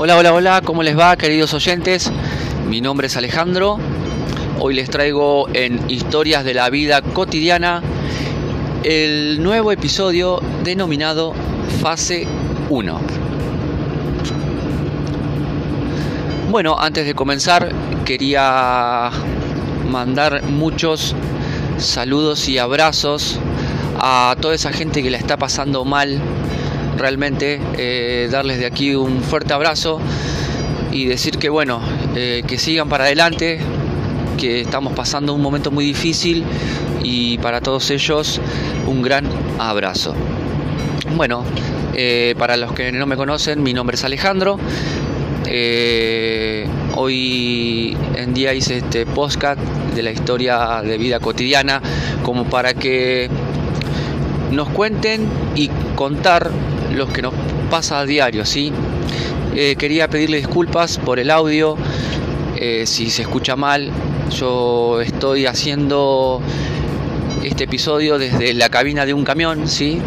Hola, hola, hola, ¿cómo les va queridos oyentes? Mi nombre es Alejandro. Hoy les traigo en Historias de la Vida Cotidiana el nuevo episodio denominado Fase 1. Bueno, antes de comenzar quería mandar muchos saludos y abrazos a toda esa gente que la está pasando mal realmente eh, darles de aquí un fuerte abrazo y decir que bueno, eh, que sigan para adelante, que estamos pasando un momento muy difícil y para todos ellos un gran abrazo. Bueno, eh, para los que no me conocen, mi nombre es Alejandro. hoy en día hice este podcast de la historia de vida cotidiana como para que nos cuenten y contar lo que nos pasa a diario, ¿sí? Eh, quería pedirle disculpas por el audio, eh, si se escucha mal, yo estoy haciendo este episodio desde la cabina de un camión, ¿sí?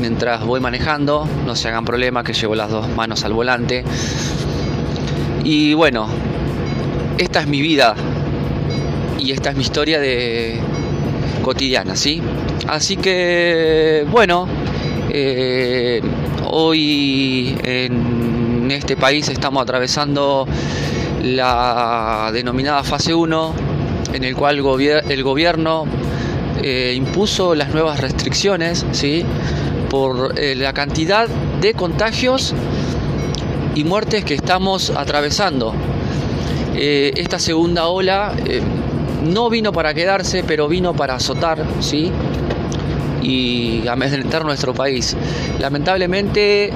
Mientras voy manejando, no se hagan problema que llevo las dos manos al volante. Y bueno, esta es mi vida y esta es mi historia de cotidiana, ¿sí? Así que, bueno, eh, hoy en este país estamos atravesando la denominada fase 1, en el cual el gobierno eh, impuso las nuevas restricciones ¿sí? por eh, la cantidad de contagios y muertes que estamos atravesando. esta segunda ola no vino para quedarse, pero vino para azotar, ¿sí? Y amedrentar nuestro país. Lamentablemente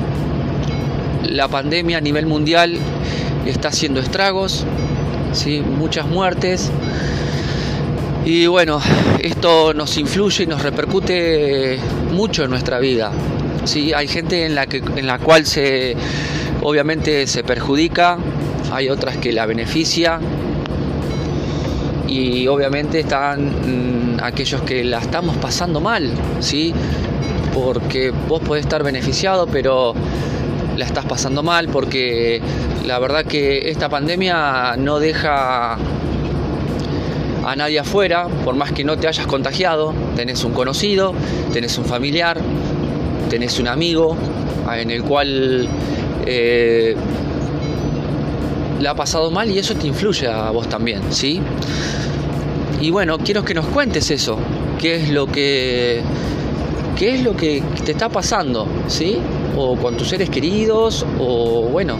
la pandemia a nivel mundial está haciendo estragos, ¿sí? muchas muertes. Y bueno, esto nos influye y nos repercute mucho en nuestra vida. ¿sí? Hay gente en la, que, en la cual se, obviamente se perjudica, hay otras que la beneficia, y obviamente están mm, aquellos que la estamos pasando mal, ¿sí? Porque vos podés estar beneficiado, pero la estás pasando mal porque la verdad que esta pandemia no deja a nadie afuera, por más que no te hayas contagiado, tenés un conocido, tenés un familiar, tenés un amigo en el cual eh, le ha pasado mal y eso te influye a vos también, ¿sí? Y bueno, quiero que nos cuentes eso, qué es lo que qué es lo que te está pasando, ¿sí? O con tus seres queridos o bueno,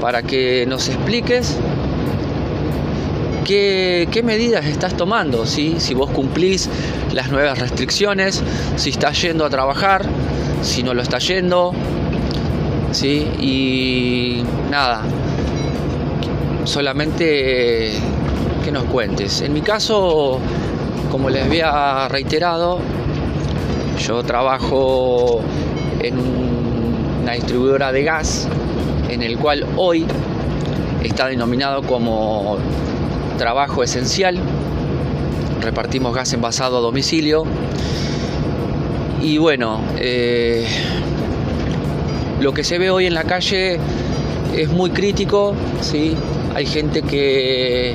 para que nos expliques qué, qué medidas estás tomando, ¿sí? Si vos cumplís las nuevas restricciones, si estás yendo a trabajar, si no lo estás yendo, ¿sí? Y nada, solamente que nos cuentes. En mi caso, como les había reiterado, yo trabajo en una distribuidora de gas en el cual hoy está denominado como trabajo esencial. Repartimos gas envasado a domicilio. Y bueno, eh, lo que se ve hoy en la calle es muy crítico, ¿sí? Hay gente que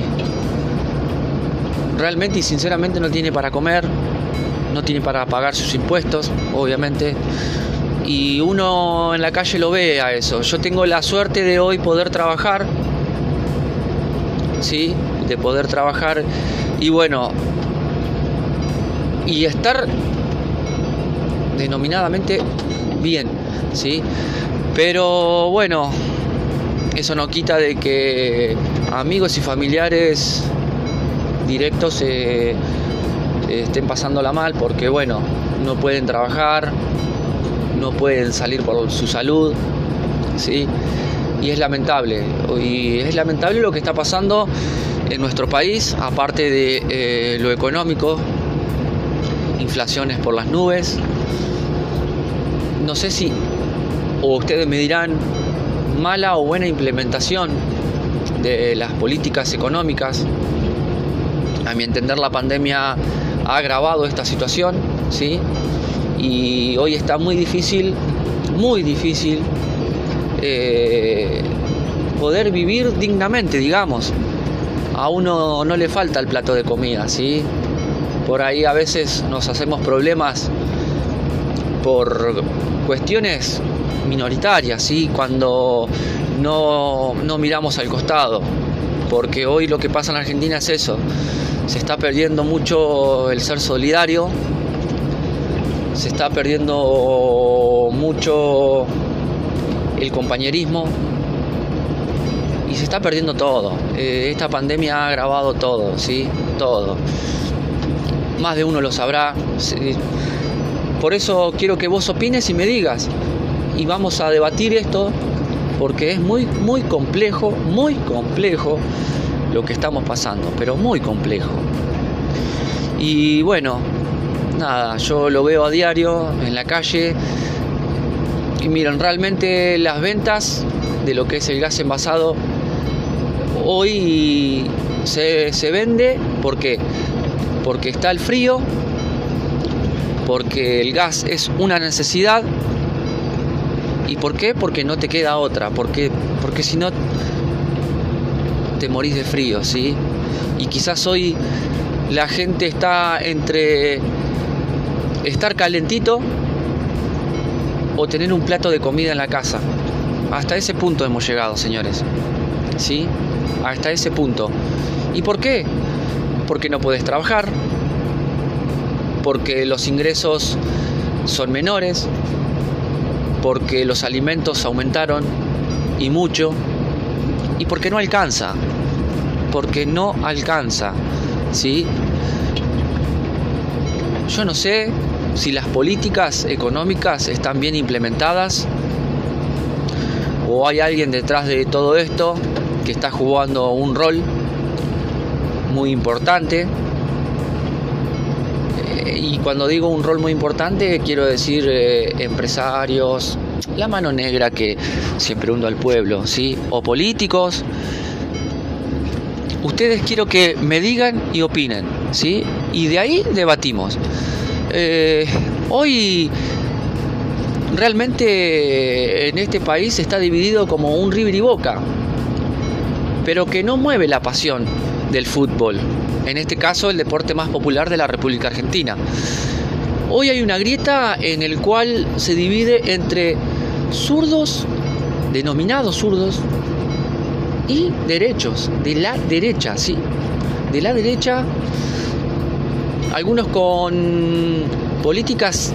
realmente y sinceramente no tiene para comer, no tiene para pagar sus impuestos, obviamente. Y uno en la calle lo ve a eso. Yo tengo la suerte de hoy poder trabajar, ¿sí? De poder trabajar y bueno, y estar denominadamente bien, ¿sí? Pero bueno, eso no quita de que amigos y familiares directos eh, estén pasándola mal porque, bueno, no pueden trabajar, no pueden salir por su salud, ¿sí? Y es lamentable. Y es lamentable lo que está pasando en nuestro país, aparte de eh, lo económico, inflaciones por las nubes. No sé si, o ustedes me dirán, mala o buena implementación de las políticas económicas a mi entender la pandemia ha agravado esta situación, ¿sí? Y hoy está muy difícil, muy difícil eh, poder vivir dignamente, digamos. A uno no le falta el plato de comida, ¿sí? Por ahí a veces nos hacemos problemas por cuestiones minoritarias, ¿sí? Cuando no, no miramos al costado. Porque hoy lo que pasa en Argentina es eso. Se está perdiendo mucho el ser solidario, se está perdiendo mucho el compañerismo y se está perdiendo todo. Eh, esta pandemia ha agravado todo, ¿sí? Todo. Más de uno lo sabrá. Por eso quiero que vos opines y me digas. Y vamos a debatir esto porque es muy, muy complejo, muy complejo lo que estamos pasando, pero muy complejo. Y bueno, nada, yo lo veo a diario en la calle. Y miren, realmente las ventas de lo que es el gas envasado hoy se, se vende porque porque está el frío, porque el gas es una necesidad ¿Y por qué? Porque no te queda otra, porque, porque si no te morís de frío, ¿sí? Y quizás hoy la gente está entre estar calentito o tener un plato de comida en la casa. Hasta ese punto hemos llegado, señores. ¿Sí? Hasta ese punto. ¿Y por qué? Porque no puedes trabajar, porque los ingresos son menores, porque los alimentos aumentaron y mucho, y porque no alcanza, porque no alcanza, ¿sí? Yo no sé si las políticas económicas están bien implementadas o hay alguien detrás de todo esto que está jugando un rol muy importante. Eh, y cuando digo un rol muy importante, quiero decir eh, empresarios, la mano negra que siempre hundo al pueblo, ¿sí? O políticos. Ustedes quiero que me digan y opinen, ¿sí? Y de ahí debatimos. Eh, hoy realmente en este país está dividido como un river y boca, pero que no mueve la pasión del fútbol, en este caso el deporte más popular de la República Argentina. Hoy hay una grieta en el cual se divide entre zurdos, denominados zurdos, y derechos, de la derecha, sí. De la derecha, algunos con políticas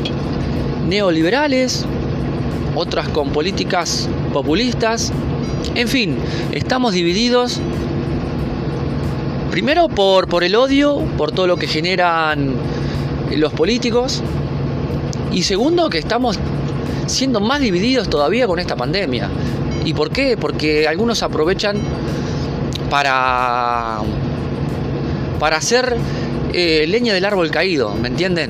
neoliberales, otras con políticas populistas. En fin, estamos divididos primero por, por el odio, por todo lo que generan los políticos. Y segundo, que estamos siendo más divididos todavía con esta pandemia. ¿Y por qué? Porque algunos aprovechan para, para hacer eh, leña del árbol caído, ¿me entienden?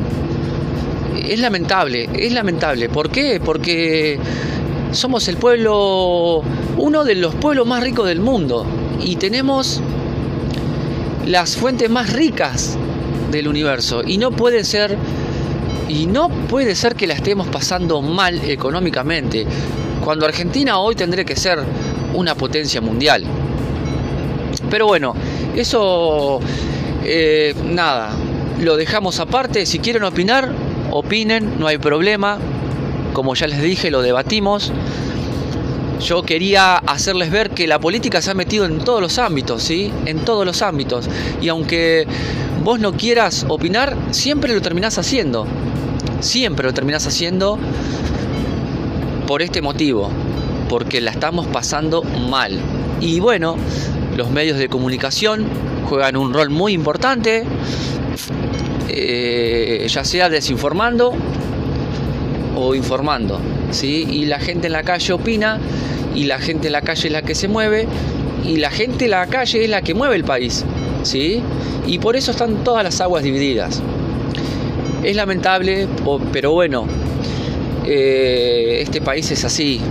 Es lamentable, es lamentable. ¿Por qué? Porque somos el pueblo, uno de los pueblos más ricos del mundo y tenemos las fuentes más ricas del universo y no puede ser y no puede ser que la estemos pasando mal económicamente cuando Argentina hoy tendría que ser una potencia mundial. Pero bueno, eso eh, nada, lo dejamos aparte. Si quieren opinar, opinen, no hay problema. Como ya les dije, lo debatimos. Yo quería hacerles ver que la política se ha metido en todos los ámbitos, ¿sí? En todos los ámbitos. Y aunque vos no quieras opinar, siempre lo terminás haciendo. Siempre lo terminás haciendo por este motivo, porque la estamos pasando mal. Y bueno, los medios de comunicación juegan un rol muy importante, eh, ya sea desinformando o informando. ¿sí? Y la gente en la calle opina, y la gente en la calle es la que se mueve, y la gente en la calle es la que mueve el país. ¿sí? Y por eso están todas las aguas divididas. Es lamentable, pero bueno, eh, este país es así.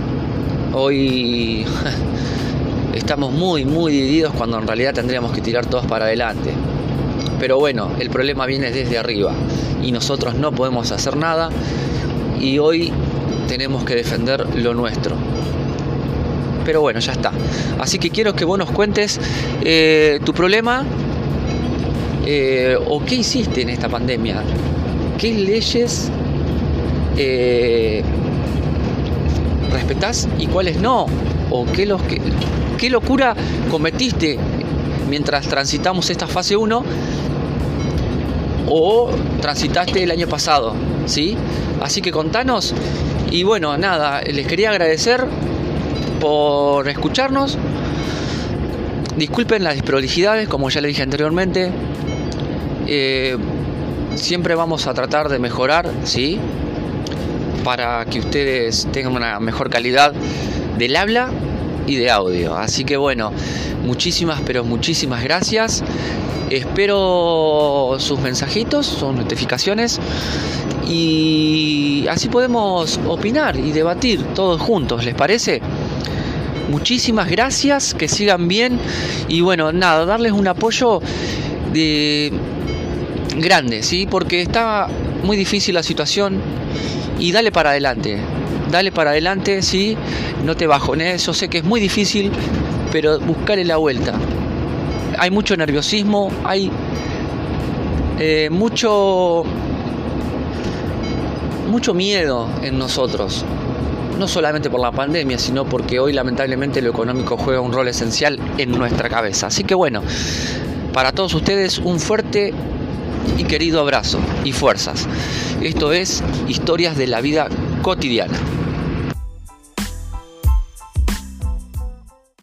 Hoy estamos muy, muy divididos cuando en realidad tendríamos que tirar todos para adelante. Pero bueno, el problema viene desde arriba y nosotros no podemos hacer nada y hoy tenemos que defender lo nuestro. pero bueno, ya está. Así que quiero que vos nos cuentes eh, tu problema eh, o qué hiciste en esta pandemia. ¿Qué leyes eh, respetás y cuáles no? ¿O qué, los qué locura cometiste mientras transitamos esta fase 1 o transitaste el año pasado, ¿sí? Así que contanos y bueno, nada, les quería agradecer por escucharnos. Disculpen las desprolijidades, como ya le dije anteriormente. Eh, siempre vamos a tratar de mejorar, ¿sí? Para que ustedes tengan una mejor calidad del habla y de audio. Así que bueno, muchísimas, pero muchísimas gracias. Espero sus mensajitos, sus notificaciones y así podemos opinar y debatir todos juntos, ¿les parece? Muchísimas gracias, que sigan bien y bueno, nada, darles un apoyo de grande, ¿sí? Porque está muy difícil la situación y dale para adelante. Dale para adelante, sí, no te bajones, yo sé que es muy difícil, pero buscarle la vuelta. Hay mucho nerviosismo, hay eh, mucho mucho miedo en nosotros, no solamente por la pandemia, sino porque hoy lamentablemente lo económico juega un rol esencial en nuestra cabeza. Así que bueno, para todos ustedes un fuerte y querido abrazo y fuerzas. Esto es Historias de la Vida Cotidiana.